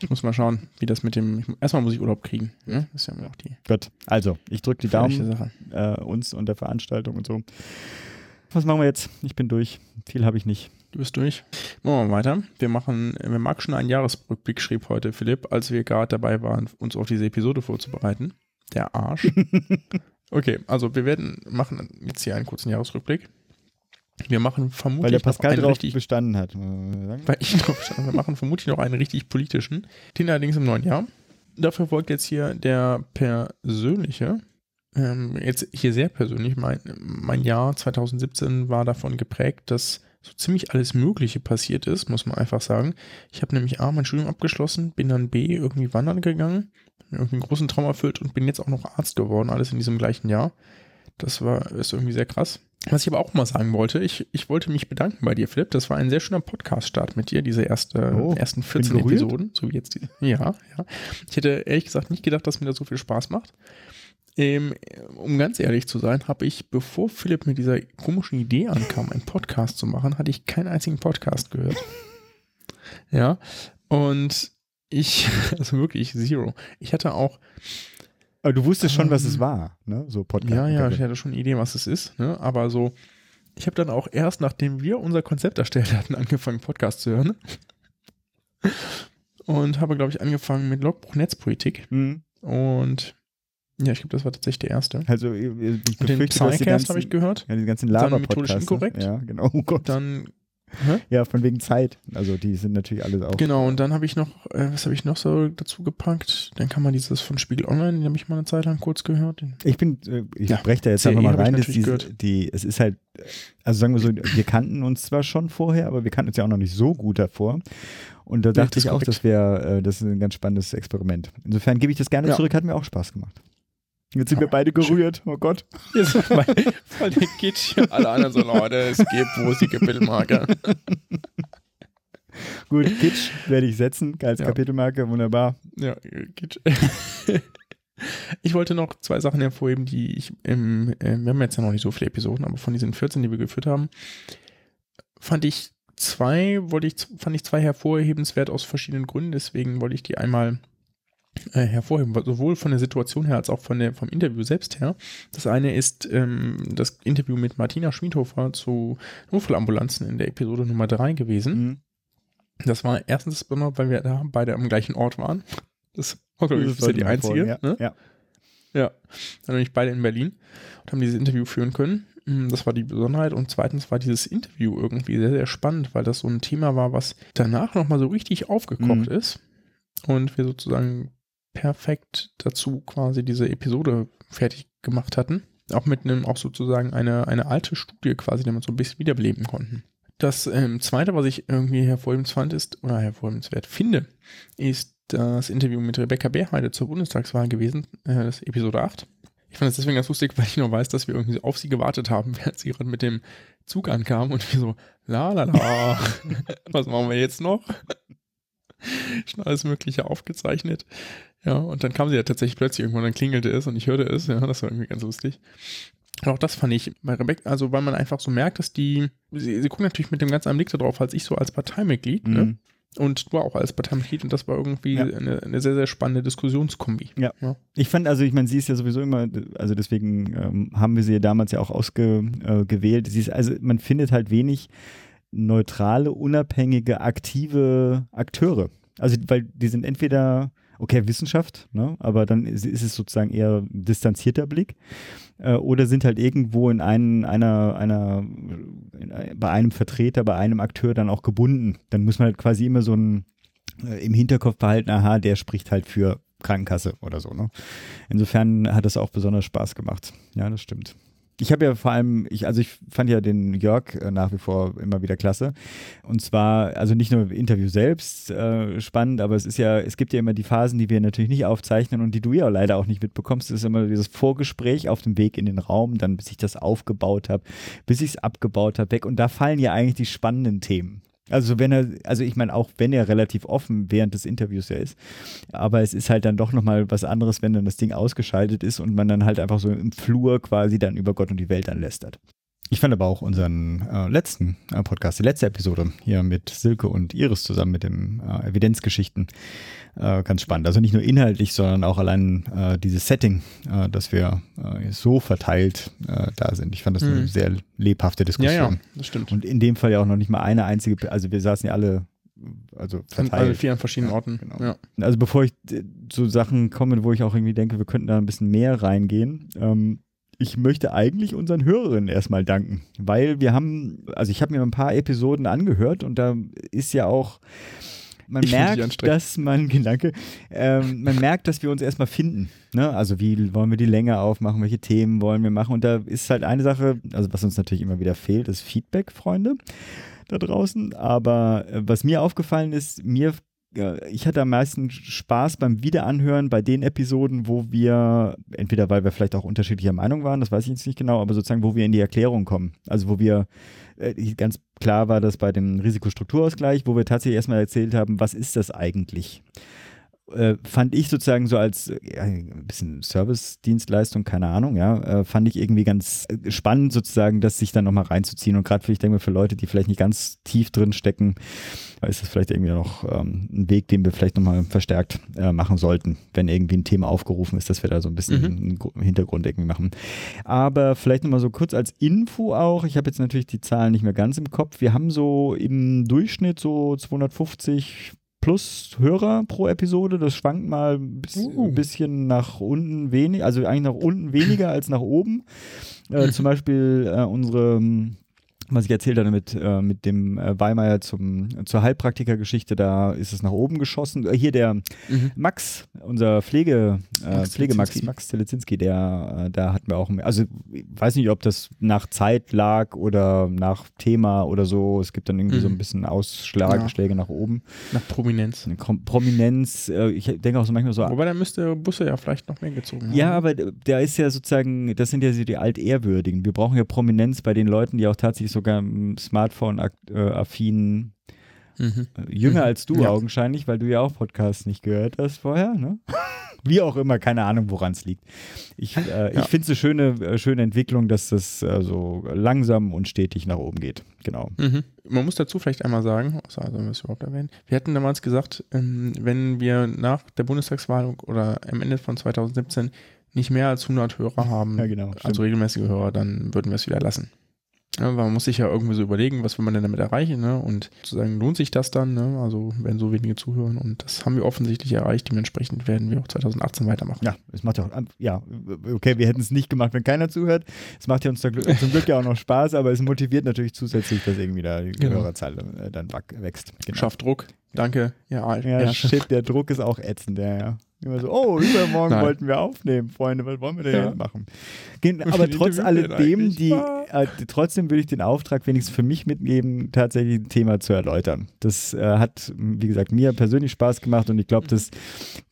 ich muss mal schauen, wie das mit dem. erstmal muss ich Urlaub kriegen. Ne? Das ist ja auch die. Gut, also ich drücke die Daumen äh, uns und der Veranstaltung und so. Was machen wir jetzt? Ich bin durch. Viel habe ich nicht. Du bist durch. Machen wir mal weiter. Wir machen, wir mag schon einen Jahresrückblick, schrieb heute Philipp, als wir gerade dabei waren, uns auf diese Episode vorzubereiten. Der Arsch. okay, also wir werden machen jetzt hier einen kurzen Jahresrückblick. Wir machen vermutlich Weil der noch Pascal einen drauf richtig, bestanden hat. weil ich drauf stand. Wir machen vermutlich noch einen richtig politischen. Den allerdings im neuen Jahr. Dafür folgt jetzt hier der persönliche. Ähm, jetzt hier sehr persönlich. Mein, mein Jahr 2017 war davon geprägt, dass so ziemlich alles Mögliche passiert ist, muss man einfach sagen. Ich habe nämlich A, mein Studium abgeschlossen, bin dann B, irgendwie wandern gegangen, irgendwie einen großen Traum erfüllt und bin jetzt auch noch Arzt geworden, alles in diesem gleichen Jahr. Das war, ist irgendwie sehr krass. Was ich aber auch mal sagen wollte, ich, ich wollte mich bedanken bei dir, Philipp. Das war ein sehr schöner Podcast-Start mit dir, diese erste, Oh, ersten 14 bin berührt. Episoden, so wie jetzt die. Ja, ja. Ich hätte ehrlich gesagt nicht gedacht, dass mir das so viel Spaß macht. Ähm, um ganz ehrlich zu sein, habe ich, bevor Philipp mit dieser komischen Idee ankam, einen Podcast zu machen, hatte ich keinen einzigen Podcast gehört. ja, und ich, also wirklich zero. Ich hatte auch, Aber du wusstest schon, was es Ähm, war, ne? So Podcast. ja, ja, ich hatte schon eine Idee, was es ist, ne? aber so, ich habe dann auch erst, nachdem wir unser Konzept erstellt hatten, angefangen, Podcast zu hören. Und habe, glaube ich, angefangen mit Logbuch Netzpolitik. Mhm. Und ja, ich glaube, das war tatsächlich der erste. Also ich den befürchte, die Psycast habe ich gehört. ja, die ganzen Dann Laber methodisch Podcasts. inkorrekt. Ja, genau. Oh Gott. Dann, ja, von wegen Zeit. Also die sind natürlich alles auch. genau, und dann habe ich noch, äh, was habe ich noch so dazu gepackt? Dann kann man dieses von Spiegel Online, den habe ich mal eine Zeit lang kurz gehört. Ich bin, äh, ich Ja, breche da jetzt CE einfach mal rein, gehört. die, es ist halt, also sagen wir so, wir kannten uns zwar schon vorher, aber wir kannten uns ja auch noch nicht so gut davor. Und da dachte das ich auch, korrekt. das wäre, äh, das ist ein ganz spannendes Experiment. Insofern gebe ich das gerne Ja. zurück, hat mir auch Spaß gemacht. Jetzt sind wir beide gerührt, oh Gott. Jetzt voll der Kitsch. Alle anderen so, Leute, es gibt, die Kapitelmarke? Gut, Kitsch werde ich setzen, als Ja. Kapitelmarke, wunderbar. Ja, Kitsch. Ich wollte noch zwei Sachen hervorheben, die ich im, äh, wir haben jetzt ja noch nicht so viele Episoden, aber von diesen 14, die wir geführt haben, fand ich zwei, wollte ich, fand ich zwei hervorhebenswert aus verschiedenen Gründen, deswegen wollte ich die einmal äh, hervorheben, sowohl von der Situation her als auch von der, vom Interview selbst her. Das eine ist ähm, das Interview mit Martina Schmiedhofer zu Notfallambulanzen in der Episode Nummer drei gewesen. Mhm. Das war erstens Besondere, weil wir da beide am gleichen Ort waren. Das war, glaube ich, bisher die einzige. vorher, ne? Ja. Ja, dann nämlich beide in Berlin und haben dieses Interview führen können. Mm, Das war die Besonderheit. Und zweitens war dieses Interview irgendwie sehr, sehr spannend, weil das so ein Thema war, was danach nochmal so richtig aufgekocht Mhm. ist. Und wir sozusagen perfekt dazu quasi diese Episode fertig gemacht hatten. Auch mit einem, auch sozusagen eine, eine alte Studie quasi, die wir so ein bisschen wiederbeleben konnten. Das ähm, zweite, was ich irgendwie hervorhebenswert ist, oder hervorhebenswert finde, ist das Interview mit Rebecca Beerheide zur Bundestagswahl gewesen, äh, das Episode 8. Ich fand es deswegen ganz lustig, weil ich noch weiß, dass wir irgendwie auf sie gewartet haben, während sie gerade mit dem Zug ankam und wir so, la la la, was machen wir jetzt noch? Schon alles Mögliche aufgezeichnet. Ja, und dann kam sie ja tatsächlich plötzlich irgendwann, dann klingelte es und ich hörte es, ja, das war irgendwie ganz lustig. Und auch das fand ich bei Rebecca, also weil man einfach so merkt, dass die, sie, sie gucken natürlich mit dem ganz anderen Blick darauf, als ich so als Parteimitglied, ne? Mhm. Und du auch als Parteimitglied und das war irgendwie Ja. eine, eine sehr, sehr spannende Diskussionskombi. Ja. Ja. Ich fand, also ich meine, sie ist ja sowieso immer, also deswegen ähm, haben wir sie ja damals ja auch ausgewählt. Äh, sie ist, also man findet halt wenig neutrale, unabhängige, aktive Akteure. Also, weil die sind entweder, okay, Wissenschaft, ne, aber dann ist, ist es sozusagen eher distanzierter Blick, äh, oder sind halt irgendwo in einen, einer, einer, in, ein- bei einem Vertreter, bei einem Akteur dann auch gebunden. Dann muss man halt quasi immer so ein, äh, im Hinterkopf behalten, aha, der spricht halt für Krankenkasse oder so. Ne? Insofern hat es auch besonders Spaß gemacht. Ja, das stimmt. Ich habe ja vor allem, ich, also ich fand ja den Jörg äh, nach wie vor immer wieder klasse. Und zwar, also nicht nur Interview selbst äh, spannend, aber es ist ja, es gibt ja immer die Phasen, die wir natürlich nicht aufzeichnen und die du ja leider auch nicht mitbekommst. Das ist immer dieses Vorgespräch auf dem Weg in den Raum, dann bis ich das aufgebaut habe, bis ich es abgebaut habe, weg. Und da fallen ja eigentlich die spannenden Themen. Also wenn er, also ich meine, auch wenn er relativ offen während des Interviews ja ist, aber es ist halt dann doch nochmal was anderes, wenn dann das Ding ausgeschaltet ist und man dann halt einfach so im Flur quasi dann über Gott und die Welt dann lästert. Ich fand aber auch unseren äh, letzten äh, Podcast, die letzte Episode hier mit Silke und Iris zusammen mit dem äh, Evidenzgeschichten äh, ganz spannend. Also nicht nur inhaltlich, sondern auch allein äh, dieses Setting, äh, dass wir so verteilt da sind. Ich fand das eine Mhm. sehr lebhafte Ja, Diskussion. ja, das stimmt. Und in dem Fall ja auch noch nicht mal eine einzige, also wir saßen ja alle, also verteilt. alle vier an verschiedenen Ja, Orten. genau. Ja. Also bevor ich zu Sachen komme, wo ich auch irgendwie denke, wir könnten da ein bisschen mehr reingehen. Ähm, ich möchte eigentlich unseren Hörerinnen erstmal danken, weil wir haben, also ich habe mir ein paar Episoden angehört und da ist ja auch, man Ich merkt, dass man, danke, ähm, man merkt, dass wir uns erstmal finden. Ne? Also wie wollen wir die Länge aufmachen, welche Themen wollen wir machen und da ist halt eine Sache, also was uns natürlich immer wieder fehlt, ist Feedback, Freunde da draußen. Aber äh, was mir aufgefallen ist, mir ich hatte am meisten Spaß beim Wiederanhören bei den Episoden, wo wir, entweder weil wir vielleicht auch unterschiedlicher Meinung waren, das weiß ich jetzt nicht genau, aber sozusagen, wo wir in die Erklärung kommen. Also wo wir, äh, ganz klar war das bei dem Risikostrukturausgleich, wo wir tatsächlich erstmal erzählt haben, was ist das eigentlich? Äh, fand ich sozusagen so als äh, ein bisschen Service-Dienstleistung, keine Ahnung, ja, äh, fand ich irgendwie ganz äh, spannend sozusagen, das sich dann nochmal reinzuziehen und gerade für, ich denke mal, für Leute, die vielleicht nicht ganz tief drin stecken, ist das vielleicht irgendwie noch ähm, ein Weg, den wir vielleicht nochmal verstärkt äh, machen sollten, wenn irgendwie ein Thema aufgerufen ist, dass wir da so ein bisschen Mhm. Hintergrund irgendwie machen. Aber vielleicht nochmal so kurz als Info auch, ich habe jetzt natürlich die Zahlen nicht mehr ganz im Kopf, wir haben so im Durchschnitt so 250 plus Hörer pro Episode. Das schwankt mal ein bis, Uh. bisschen nach unten wenig, also eigentlich nach unten weniger als nach oben. Äh, zum Beispiel äh, unsere, ähm, was ich erzählt hatte mit, äh, mit dem äh, Weimar zum, zur Heilpraktikergeschichte, da ist es nach oben geschossen. Äh, hier der Max, unser Pflege, äh, Max Pflegemax, Telezinski. Max Telezinski, der, da hatten wir auch, mehr- also ich weiß nicht, ob das nach Zeit lag oder nach Thema oder so. Es gibt dann irgendwie so Mhm. ein bisschen Ausschläge Ja. Nach oben. Nach Prominenz. Kom- Prominenz, ich denke auch so manchmal so, Wobei, da müsste Busse ja vielleicht noch mehr gezogen haben. ja, aber da ist ja sozusagen, das sind ja so die Altehrwürdigen. Wir brauchen ja Prominenz bei den Leuten, die auch tatsächlich sogar im Smartphone-affin, Mhm. äh, jünger Mhm. als du Ja. augenscheinlich, weil du ja auch Podcasts nicht gehört hast vorher, ne? Wie auch immer, keine Ahnung, woran es liegt. Ich, äh, Ja. ich finde es eine schöne, äh, schöne Entwicklung, dass das äh, so langsam und stetig nach oben geht. Genau. Mhm. Man muss dazu vielleicht einmal sagen, also sollen wir überhaupt erwähnen, wir hatten damals gesagt, ähm, wenn wir nach der Bundestagswahl oder am Ende von 2017 nicht mehr als 100 Hörer haben, Ja, genau. also regelmäßige Hörer, dann würden wir es wieder lassen. Ja, man muss sich ja irgendwie so überlegen, was will man denn damit erreichen, ne? Und zu sagen, lohnt sich das dann, ne? Also wenn so wenige zuhören und das haben wir offensichtlich erreicht, dementsprechend werden wir auch 2018 weitermachen. Ja, es macht ja auch, ja, okay, wir hätten es nicht gemacht, wenn keiner zuhört. Es macht ja uns zum Glück, ja auch noch Spaß, aber es motiviert natürlich zusätzlich, dass irgendwie da die Genau. Hörerzahl äh, dann wack- wächst. Genau. Schafft Druck. Danke. Ja, Ja, ja, shit, der Druck ist auch ätzend, ja, ja. Immer so, oh, übermorgen Nein. wollten wir aufnehmen, Freunde, was wollen wir denn Ja. machen? Aber trotz alledem, die, Ah. äh, trotzdem würde ich den Auftrag wenigstens für mich mitgeben, tatsächlich ein Thema zu erläutern. Das äh, hat, wie gesagt, mir persönlich Spaß gemacht und ich glaube, das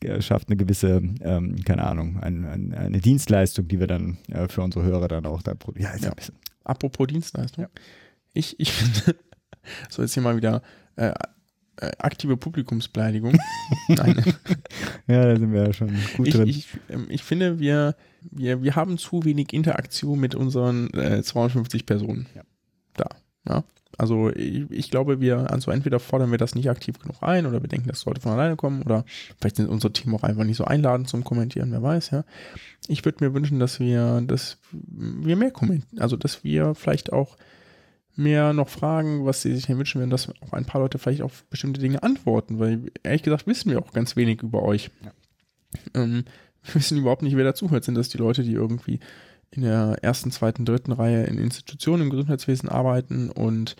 äh, schafft eine gewisse, ähm, keine Ahnung, ein, ein, eine Dienstleistung, die wir dann äh, für unsere Hörer dann auch da produzieren. Ja, Ja. Apropos Dienstleistung. Ich, ich finde, so jetzt hier mal wieder äh, aktive Publikumsbeleidigung. Nein, Ja, da sind wir ja schon gut ich, drin. ich, ähm, ich finde, wir, wir, wir haben zu wenig Interaktion mit unseren äh, 250 Personen Ja. da. Ja? Also ich, ich glaube, wir, also entweder fordern wir das nicht aktiv genug ein oder wir denken, das sollte von alleine kommen oder vielleicht sind unsere Team auch einfach nicht so einladend zum Kommentieren, wer weiß, ja. Ich würde mir wünschen, dass wir, dass wir mehr kommentieren, also dass wir vielleicht auch mehr noch fragen, was sie sich denn wünschen würden, dass auch ein paar Leute vielleicht auf bestimmte Dinge antworten, weil ehrlich gesagt wissen wir auch ganz wenig über euch. Ähm, wir wissen überhaupt nicht, wer dazuhört. Sind das die Leute, die irgendwie in der ersten, zweiten, dritten Reihe in Institutionen im Gesundheitswesen arbeiten und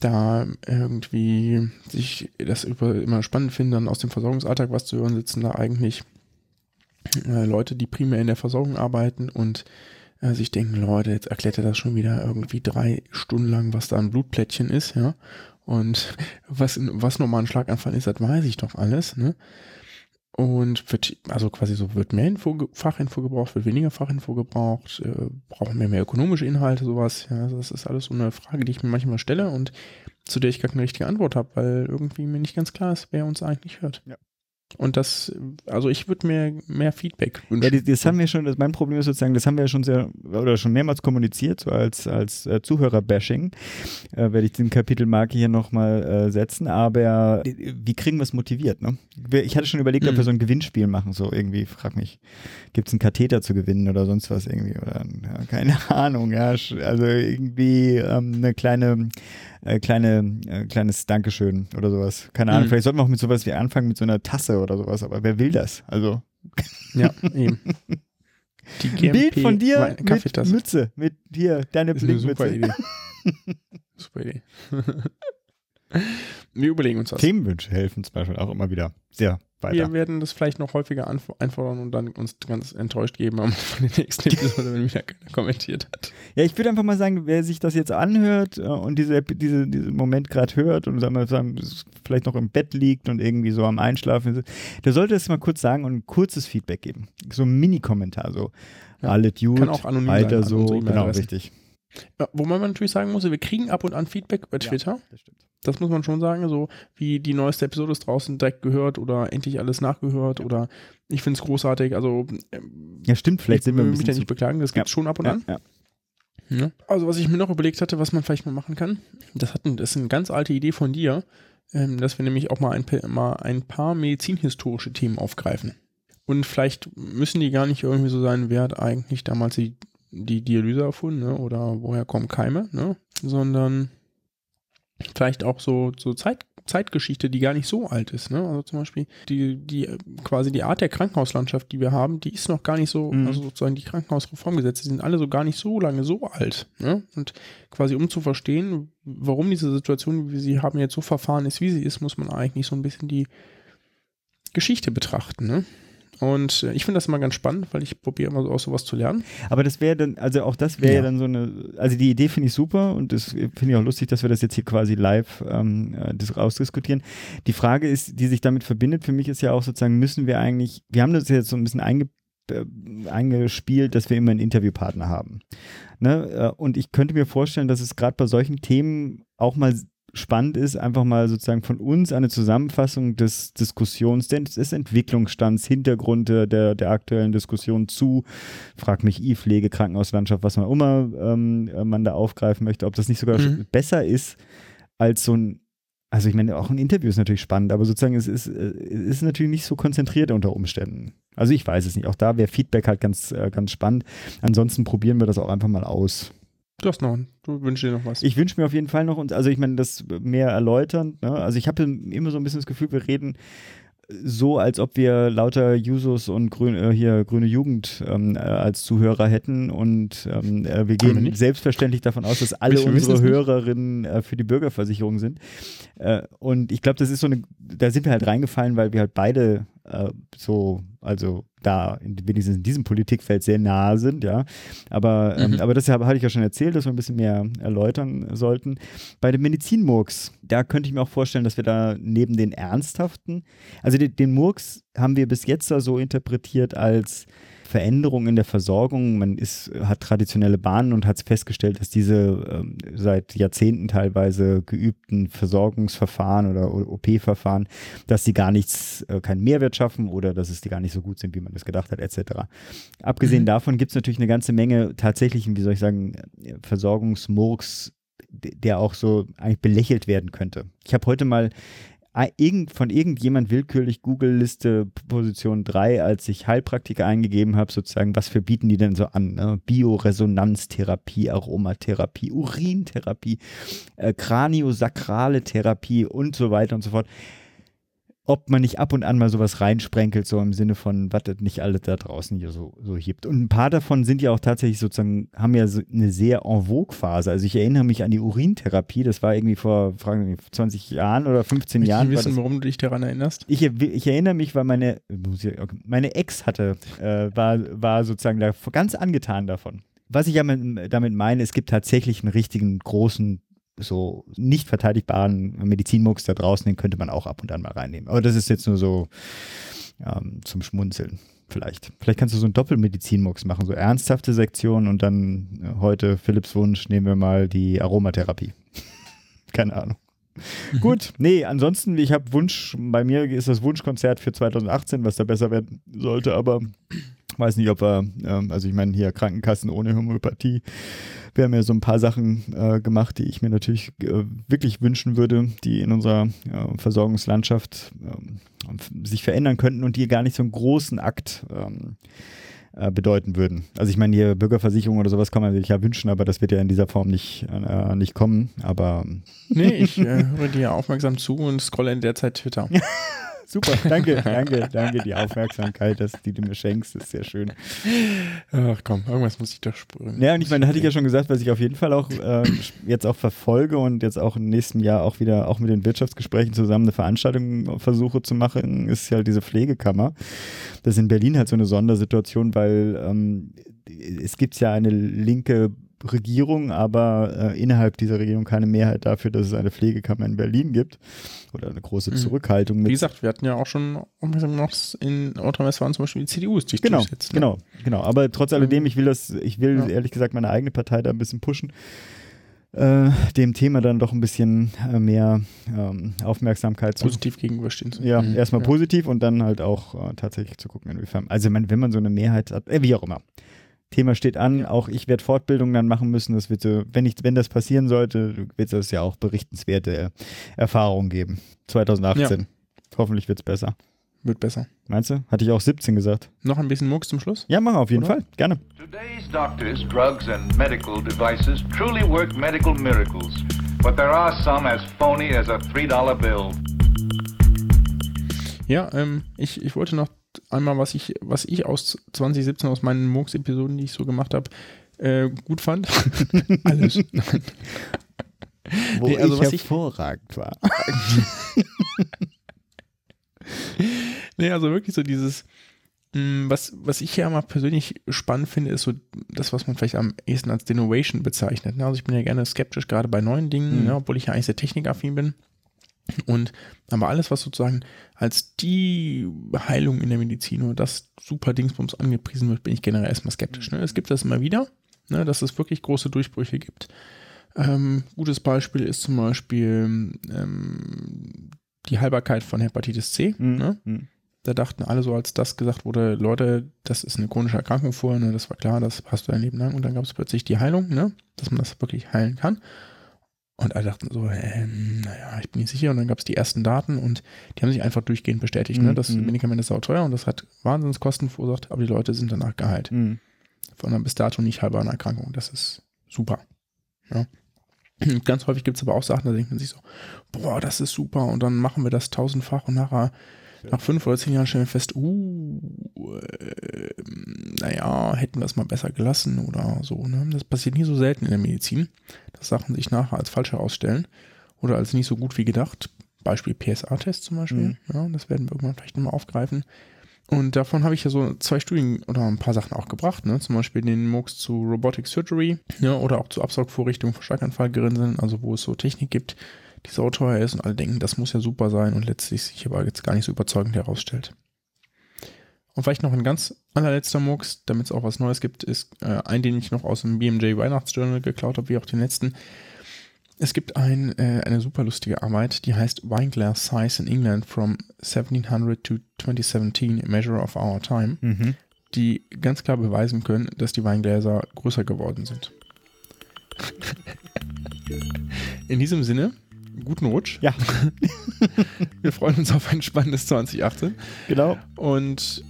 da irgendwie sich das immer spannend finden, dann aus dem Versorgungsalltag was zu hören, sitzen da eigentlich äh, Leute, die primär in der Versorgung arbeiten und äh, sich denken, Leute, jetzt erklärt er das schon wieder irgendwie drei Stunden lang, was da ein Blutplättchen ist, ja. Und was, was nochmal ein Schlaganfall ist, das weiß ich doch alles, ne? Und wird, also quasi so, wird mehr Info, Fachinfo gebraucht, wird weniger Fachinfo gebraucht, äh, brauchen wir mehr ökonomische Inhalte, sowas. Ja, also das ist alles so eine Frage, die ich mir manchmal stelle und zu der ich gar keine richtige Antwort habe, weil irgendwie mir nicht ganz klar ist, wer uns eigentlich hört. Ja. Und das, also ich würde mir mehr Feedback wünschen. Ja, das, das haben wir schon, das, mein Problem ist sozusagen, das haben wir ja schon sehr, oder schon mehrmals kommuniziert, so als, als äh, Zuhörer-Bashing, äh, werde ich den Kapitelmarke hier nochmal äh, setzen, aber äh, wie kriegen wir es motiviert, ne? Ich hatte schon überlegt, ob wir Mhm. so ein Gewinnspiel machen, so irgendwie, frag mich, gibt es einen Katheter zu gewinnen oder sonst was irgendwie, oder ja, keine Ahnung, ja, also irgendwie ähm, eine kleine, äh, kleine, äh, kleines Dankeschön oder sowas, keine Ahnung, Mhm. vielleicht sollten wir auch mit sowas wie anfangen, mit so einer Tasse oder sowas, aber wer will das? Also, Ja, eben. Die Ein Bild von dir mit. Mütze, mit hier, deine ist eine super. Idee. super Idee. Wir überlegen uns das. Themenwünsche helfen zum Beispiel auch immer wieder sehr weiter. Wir werden das vielleicht noch häufiger einfordern und dann uns ganz enttäuscht geben am- von der nächsten Episode, wenn wieder keiner kommentiert hat. Ja, ich würde einfach mal sagen, wer sich das jetzt anhört äh, und diese, diese, diesen Moment gerade hört und sagen wir, sagen, vielleicht noch im Bett liegt und irgendwie so am Einschlafen ist, der sollte es mal kurz sagen und ein kurzes Feedback geben. So ein Mini-Kommentar, so. Ja, Alle gut, kann auch anonym Alter, sein so, genau, richtig. Ja, wobei man natürlich sagen muss, wir kriegen ab und an Feedback bei Twitter. Das stimmt. Das muss man schon sagen, so wie die neueste Episode ist draußen direkt gehört oder endlich alles nachgehört oder ich finde es großartig. Also ähm, Ja, stimmt, vielleicht ich sind wir ein mich da bisschen nicht beklagen, das gibt es schon ab und ja, an. ja. Ja. Also was ich mir noch überlegt hatte, was man vielleicht mal machen kann, das, hat das ist eine ganz alte Idee von dir, ähm, dass wir nämlich auch mal ein, mal ein paar medizinhistorische Themen aufgreifen. Und vielleicht müssen die gar nicht irgendwie so sein, wer hat eigentlich damals die, die Dialyse erfunden ne? oder woher kommen Keime, ne? sondern vielleicht auch so, so Zeit, Zeitgeschichte, die gar nicht so alt ist. Ne? Also zum Beispiel die, die quasi die Art der Krankenhauslandschaft, die wir haben, die ist noch gar nicht so, Mhm. also sozusagen die Krankenhausreformgesetze, die sind alle so gar nicht so lange so alt. Ne? Und quasi um zu verstehen, warum diese Situation, wie wir sie haben, jetzt so verfahren ist, wie sie ist, muss man eigentlich so ein bisschen die Geschichte betrachten. Ne? Und äh, ich finde das immer ganz spannend, weil ich probiere immer aus sowas zu lernen. Aber das wäre dann, also auch das wäre ja. Ja. dann so eine, also die Idee finde ich super und das finde ich auch lustig, dass wir das jetzt hier quasi live ähm, äh, das ausdiskutieren. Die Frage ist, die sich damit verbindet, für mich ist ja auch sozusagen, müssen wir eigentlich, wir haben das jetzt so ein bisschen einge, äh, eingespielt, dass wir immer einen Interviewpartner haben. Ne? Und ich könnte mir vorstellen, dass es gerade bei solchen Themen auch mal spannend ist, einfach mal sozusagen von uns eine Zusammenfassung des Diskussions, des Entwicklungsstands, Hintergrund der, der, aktuellen Diskussion zu, frag mich I, Pflege, Krankenhauslandschaft, was man immer ähm, äh, man da aufgreifen möchte, ob das nicht sogar Mhm. besser ist als so ein also ich meine, auch ein Interview ist natürlich spannend, aber sozusagen es ist, äh, es ist natürlich nicht so konzentriert unter Umständen. Also ich weiß es nicht. Auch da wäre Feedback halt ganz, äh, ganz spannend. Ansonsten probieren wir das auch einfach mal aus. Du hast noch, du wünschst dir noch was. Ich wünsche mir auf jeden Fall noch, uns- also ich meine, das mehr erläutern. Ne? Also ich habe immer so ein bisschen das Gefühl, wir reden so, als ob wir lauter Jusos und grün, äh, hier grüne Jugend ähm, äh, als Zuhörer hätten und ähm, äh, wir wir gehen nicht? selbstverständlich davon aus, dass alle Wir unsere. Hörerinnen äh, für die Bürgerversicherung sind. Äh, und ich glaube, das ist so eine, da sind wir halt reingefallen, weil wir halt beide äh, so, also da in, wenigstens in diesem Politikfeld sehr nahe sind, ja. Aber, ähm, Mhm. aber das habe hatte ich ja schon erzählt, dass wir ein bisschen mehr erläutern sollten. Bei dem Medizinmurks, da könnte ich mir auch vorstellen, dass wir da neben den ernsthaften, also den, den Murks haben wir bis jetzt da so interpretiert als Veränderung in der Versorgung. Man ist, hat traditionelle Bahnen und hat festgestellt, dass diese ähm, seit Jahrzehnten teilweise geübten Versorgungsverfahren oder OP-Verfahren, dass sie gar nichts, äh, keinen Mehrwert schaffen oder dass es die gar nicht so gut sind, wie man das gedacht hat, etc. Abgesehen Mhm. davon gibt es natürlich eine ganze Menge tatsächlichen, wie soll ich sagen, Versorgungsmurks, der auch so eigentlich belächelt werden könnte. Ich habe heute mal von irgendjemand willkürlich Google-Liste Position 3, als ich Heilpraktiker eingegeben habe, sozusagen, was für bieten die denn so an? Ne? Bioresonanztherapie, Aromatherapie, Urintherapie, äh, Kraniosakrale Therapie und so weiter und so fort. Ob man nicht ab und an mal sowas reinsprenkelt, so im Sinne von, was das nicht alles da draußen hier so, so hebt. Und ein paar davon sind ja auch tatsächlich sozusagen, haben ja so eine sehr en vogue Phase. Also ich erinnere mich an die Urintherapie, das war irgendwie vor fragen Sie mich, 20 Jahren oder 15 Möchte Jahren. ich war wissen, warum du dich daran erinnerst? ich, ich erinnere mich, weil meine, ich- meine Ex hatte, äh, war, war sozusagen da ganz angetan davon. Was ich damit meine, es gibt tatsächlich einen richtigen großen, so nicht verteidigbaren Medizinmux da draußen, den könnte man auch ab und an mal reinnehmen. Aber das ist jetzt nur so ähm, zum Schmunzeln. Vielleicht. Vielleicht kannst du so einen Doppelmedizinmux machen, so ernsthafte Sektionen und dann äh, heute Philipps Wunsch nehmen wir mal die Aromatherapie. Keine Ahnung. Gut, nee, ansonsten, ich habe Wunsch, bei mir ist das Wunschkonzert für 2018, was da besser werden sollte, aber weiß nicht, ob wir, ähm, also ich meine hier Krankenkassen ohne Homöopathie, wir haben ja so ein paar Sachen äh, gemacht, die ich mir natürlich äh, wirklich wünschen würde, die in unserer äh, Versorgungslandschaft ähm, sich verändern könnten und die gar nicht so einen großen Akt ähm, äh, bedeuten würden. Also ich meine, hier Bürgerversicherung oder sowas kann man sich ja wünschen, aber das wird ja in dieser Form nicht, äh, nicht kommen. Aber Nee, ich äh, höre dir aufmerksam zu und scrolle in der Zeit Twitter. super. Danke, danke, danke. Die Aufmerksamkeit, dass, die du mir schenkst, ist sehr schön. Ach komm, irgendwas muss ich doch spüren. Ja, und ich meine, hatte ich ja schon gesagt, was ich auf jeden Fall auch äh, jetzt auch verfolge und jetzt auch im nächsten Jahr auch wieder auch mit den Wirtschaftsgesprächen zusammen eine Veranstaltung versuche zu machen, ist ja halt diese Pflegekammer. Das ist in Berlin halt so eine Sondersituation, weil ähm, es gibt ja eine linke Regierung, aber äh, innerhalb dieser Regierung keine Mehrheit dafür, dass es eine Pflegekammer in Berlin gibt oder eine große Mhm. Zurückhaltung. Mit Wie gesagt, wir hatten ja auch schon noch in Nordrhein-Westfalen zum Beispiel die CDU ist die sich Genau, durchsetzt, ne? genau, genau. Aber trotz alledem, Ähm, ich will das, ich will ja. ehrlich gesagt meine eigene Partei da ein bisschen pushen, äh, dem Thema dann doch ein bisschen äh, mehr ähm, Aufmerksamkeit zu. Positiv gegenüberstehen. zu- Ja, Mhm. erstmal Ja. positiv und dann halt auch äh, tatsächlich zu gucken, inwiefern. Also wenn man so eine Mehrheit hat, äh, wie auch immer. Thema steht an, auch ich werde Fortbildungen dann machen müssen. Das wird so, wenn ich, wenn das passieren sollte, wird es ja auch berichtenswerte Erfahrungen geben. 2018. Hoffentlich wird es besser. Wird besser. Meinst du? Hatte ich auch 17 gesagt. Noch ein bisschen Mucks zum Schluss? Ja, mach auf jeden Oder? Fall. Gerne. Today's doctors, drugs, and medical devices truly work medical miracles, but there are some as phony as a $3 bill. Ja, ähm, ich, ich wollte noch einmal, was ich, was ich aus 2017 aus meinen Murks-Episoden, die ich so gemacht habe, äh, gut fand. Alles. Wo Nee, also ich was ich- hervorragend war. Nee, also wirklich so dieses, mh, was, was ich ja mal persönlich spannend finde, ist so das, was man vielleicht am ehesten als Denovation bezeichnet. ne? Also ich bin ja gerne skeptisch, gerade bei neuen Dingen, Mhm. ne, obwohl ich ja eigentlich sehr technikaffin bin. Und aber alles, was sozusagen als die Heilung in der Medizin oder das super Dingsbums angepriesen wird, bin ich generell erstmal skeptisch. Ne? Es gibt das immer wieder, ne, dass es wirklich große Durchbrüche gibt. Ähm, gutes Beispiel ist zum Beispiel ähm, die Heilbarkeit von Hepatitis C. Mhm. Ne? Mhm. Da dachten alle so, als das gesagt wurde, Leute, das ist eine chronische Erkrankung vorher, ne, das war klar, das hast du dein Leben lang. Und dann gab es plötzlich die Heilung, ne, dass man das wirklich heilen kann. Und alle dachten so, ähm, naja, ich bin nicht sicher. Und dann gab es die ersten Daten und die haben sich einfach durchgehend bestätigt. Ne? Das Mhm. Medikament ist auch teuer und das hat Wahnsinnskosten verursacht, aber die Leute sind danach geheilt. Mhm. Von einer bis dato nicht heilbaren Erkrankung. Das ist super. Ja. Ganz häufig gibt es aber auch Sachen, da denkt man sich so, boah, das ist super und dann machen wir das tausendfach und nachher nach fünf oder zehn Jahren stellen wir fest, uh, äh, naja, hätten wir es mal besser gelassen oder so. Ne? Das passiert nie so selten in der Medizin, dass Sachen sich nachher als falsch herausstellen oder als nicht so gut wie gedacht. Beispiel PSA-Test zum Beispiel. Mhm. Ja, das werden wir irgendwann vielleicht nochmal aufgreifen. Und davon habe ich ja so zwei Studien oder ein paar Sachen auch gebracht, ne? Zum Beispiel den MOOCs zu Robotic Surgery ja, oder auch zu Absaugvorrichtungen für Schlaganfallgerinnseln, also wo es so Technik gibt, die so teuer ist und alle denken, das muss ja super sein und letztlich sich aber jetzt gar nicht so überzeugend herausstellt. Und vielleicht noch ein ganz allerletzter MOOCs, damit es auch was Neues gibt, ist äh, ein, den ich noch aus dem BMJ Weihnachtsjournal geklaut habe, wie auch den letzten. Es gibt ein, äh, eine super lustige Arbeit, die heißt Wineglass Size in England from 1700 to 2017, a Measure of Our Time, Mhm. die ganz klar beweisen können, dass die Weingläser größer geworden sind. In diesem Sinne, guten Rutsch. Ja, Wir freuen uns auf ein spannendes 2018 genau. und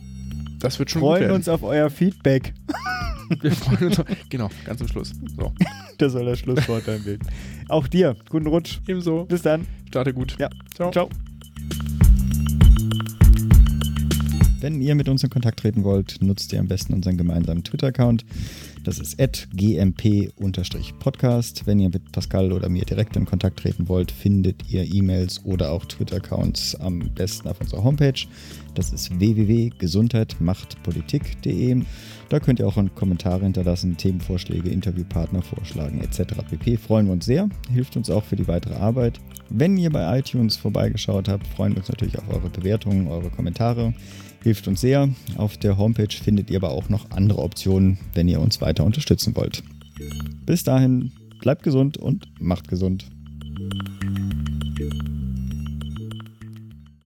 das wird schon gut Freuen werden. uns auf euer Feedback. Wir freuen uns auf, genau, ganz zum Schluss. So, Das soll das Schlusswort sein Bild. Auch dir, guten Rutsch. ebenso. Bis dann. Starte gut. Ja, Ciao. Ciao. Wenn ihr mit uns in Kontakt treten wollt, nutzt ihr am besten unseren gemeinsamen Twitter-Account. Das ist gmp-podcast. Wenn ihr mit Pascal oder mir direkt in Kontakt treten wollt, findet ihr E-Mails oder auch Twitter-Accounts am besten auf unserer Homepage. Das ist www.gesundheitmachtpolitik.de. Da könnt ihr auch Kommentare hinterlassen, Themenvorschläge, Interviewpartner vorschlagen etc. pp. Freuen wir uns sehr, hilft uns auch für die weitere Arbeit. Wenn ihr bei iTunes vorbeigeschaut habt, freuen wir uns natürlich auf eure Bewertungen, eure Kommentare. Hilft uns sehr. Auf der Homepage findet ihr aber auch noch andere Optionen, wenn ihr uns weiter unterstützen wollt. Bis dahin, bleibt gesund und macht gesund.